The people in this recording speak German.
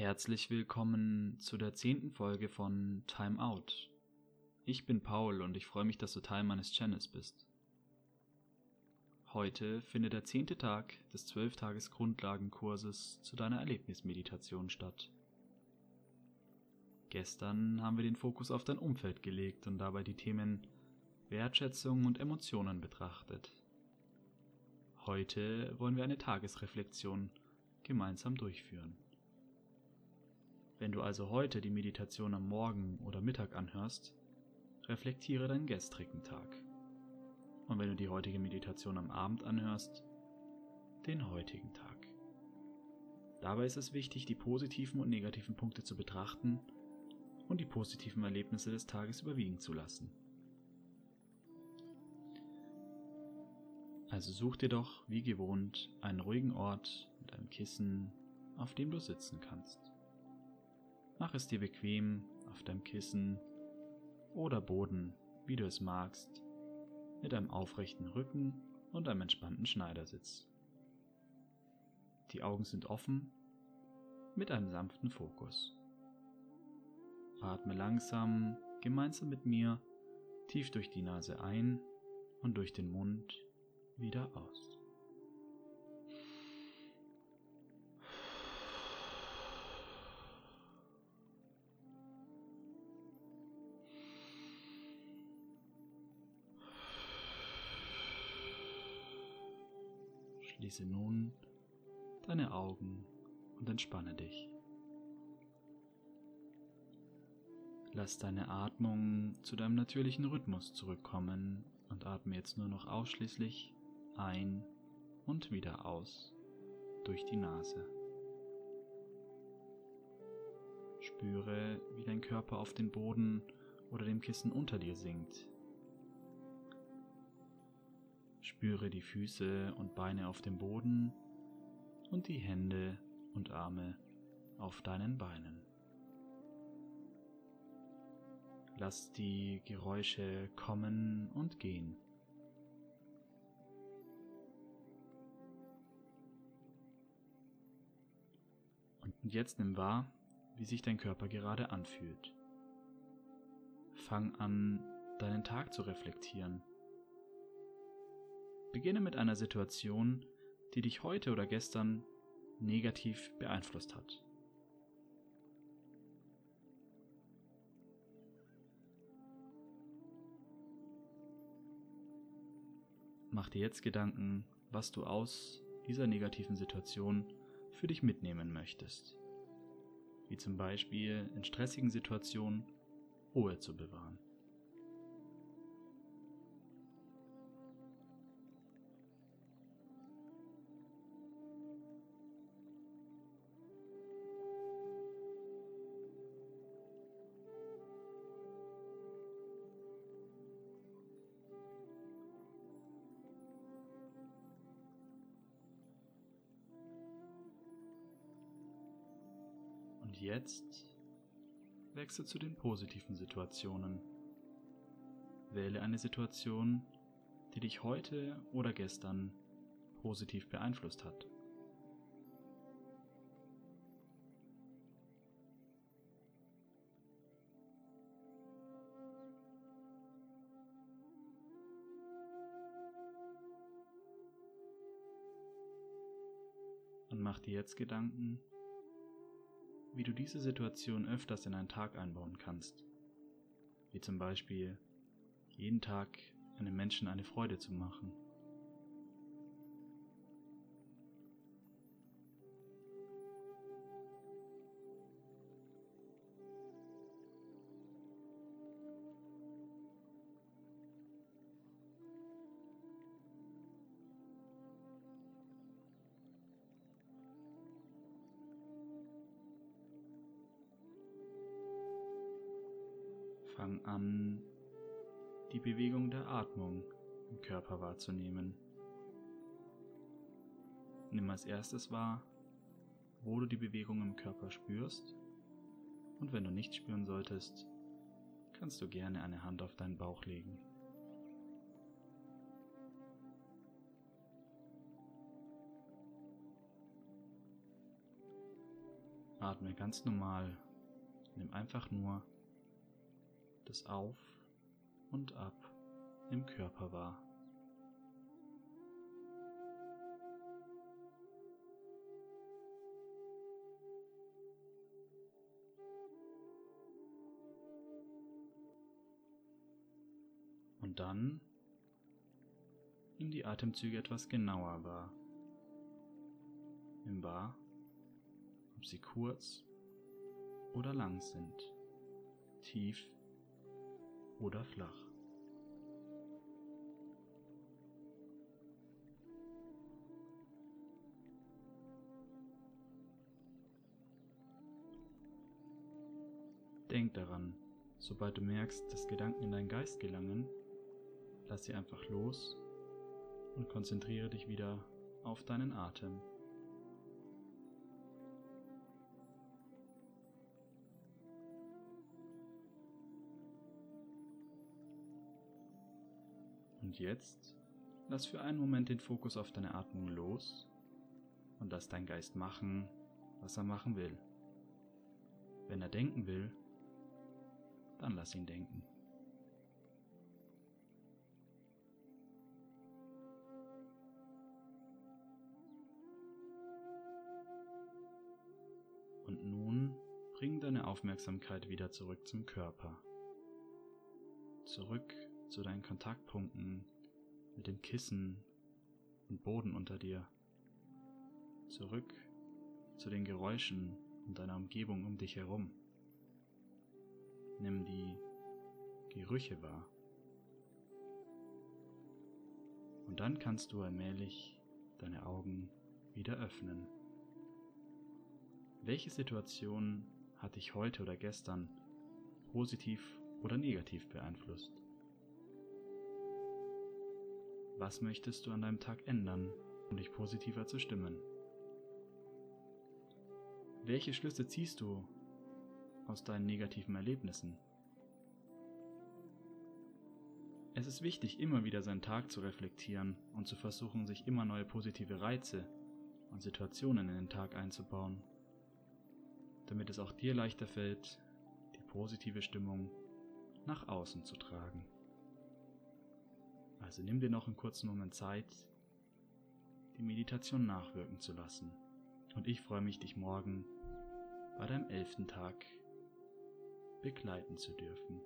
Herzlich willkommen zu der zehnten Folge von Time Out. Ich bin Paul und ich freue mich, dass du Teil meines Channels bist. Heute findet der zehnte Tag des zwölftages Grundlagenkurses zu deiner Erlebnismeditation statt. Gestern haben wir den Fokus auf dein Umfeld gelegt und dabei die Themen Wertschätzung und Emotionen betrachtet. Heute wollen wir eine Tagesreflexion gemeinsam durchführen. Wenn du also heute die Meditation am Morgen oder Mittag anhörst, reflektiere deinen gestrigen Tag. Und wenn du die heutige Meditation am Abend anhörst, den heutigen Tag. Dabei ist es wichtig, die positiven und negativen Punkte zu betrachten und die positiven Erlebnisse des Tages überwiegen zu lassen. Also such dir doch, wie gewohnt, einen ruhigen Ort mit einem Kissen, auf dem du sitzen kannst. Mach es dir bequem auf deinem Kissen oder Boden, wie du es magst, mit einem aufrechten Rücken und einem entspannten Schneidersitz. Die Augen sind offen mit einem sanften Fokus. Atme langsam gemeinsam mit mir tief durch die Nase ein und durch den Mund wieder aus. Schließe nun deine Augen und entspanne dich. Lass deine Atmung zu deinem natürlichen Rhythmus zurückkommen und atme jetzt nur noch ausschließlich ein und wieder aus durch die Nase. Spüre, wie dein Körper auf den Boden oder dem Kissen unter dir sinkt. Spüre die Füße und Beine auf dem Boden und die Hände und Arme auf deinen Beinen. Lass die Geräusche kommen und gehen. Und jetzt nimm wahr, wie sich dein Körper gerade anfühlt. Fang an, deinen Tag zu reflektieren. Beginne mit einer Situation, die dich heute oder gestern negativ beeinflusst hat. Mach dir jetzt Gedanken, was du aus dieser negativen Situation für dich mitnehmen möchtest. Wie zum Beispiel in stressigen Situationen Ruhe zu bewahren. Und jetzt wechsle zu den positiven Situationen. Wähle eine Situation, die dich heute oder gestern positiv beeinflusst hat. Und mach dir jetzt Gedanken, wie du diese Situation öfters in einen Tag einbauen kannst. Wie zum Beispiel jeden Tag einem Menschen eine Freude zu machen. Fang an, die Bewegung der Atmung im Körper wahrzunehmen. Nimm als erstes wahr, wo du die Bewegung im Körper spürst und wenn du nicht spüren solltest, kannst du gerne eine Hand auf deinen Bauch legen. Atme ganz normal. Nimm einfach nur das Auf und Ab im Körper wahr. Und dann nimm die Atemzüge etwas genauer wahr. Nimm wahr, ob sie kurz oder lang sind, tief oder flach. Denk daran, sobald du merkst, dass Gedanken in deinen Geist gelangen, lass sie einfach los und konzentriere dich wieder auf deinen Atem. Und jetzt lass für einen Moment den Fokus auf deine Atmung los und lass dein Geist machen, was er machen will. Wenn er denken will, dann lass ihn denken. Und nun bring deine Aufmerksamkeit wieder zurück zum Körper. Zurück zu deinen Kontaktpunkten mit dem Kissen und Boden unter dir. Zurück zu den Geräuschen und deiner Umgebung um dich herum. Nimm die Gerüche wahr. Und dann kannst du allmählich deine Augen wieder öffnen. Welche Situation hat dich heute oder gestern positiv oder negativ beeinflusst? Was möchtest du an deinem Tag ändern, um dich positiver zu stimmen? Welche Schlüsse ziehst du aus deinen negativen Erlebnissen. Es ist wichtig, immer wieder seinen Tag zu reflektieren und zu versuchen, sich immer neue positive Reize und Situationen in den Tag einzubauen, damit es auch dir leichter fällt, die positive Stimmung nach außen zu tragen. Also nimm dir noch einen kurzen Moment Zeit, die Meditation nachwirken zu lassen. Und ich freue mich, dich morgen bei deinem elften Tag begleiten zu dürfen.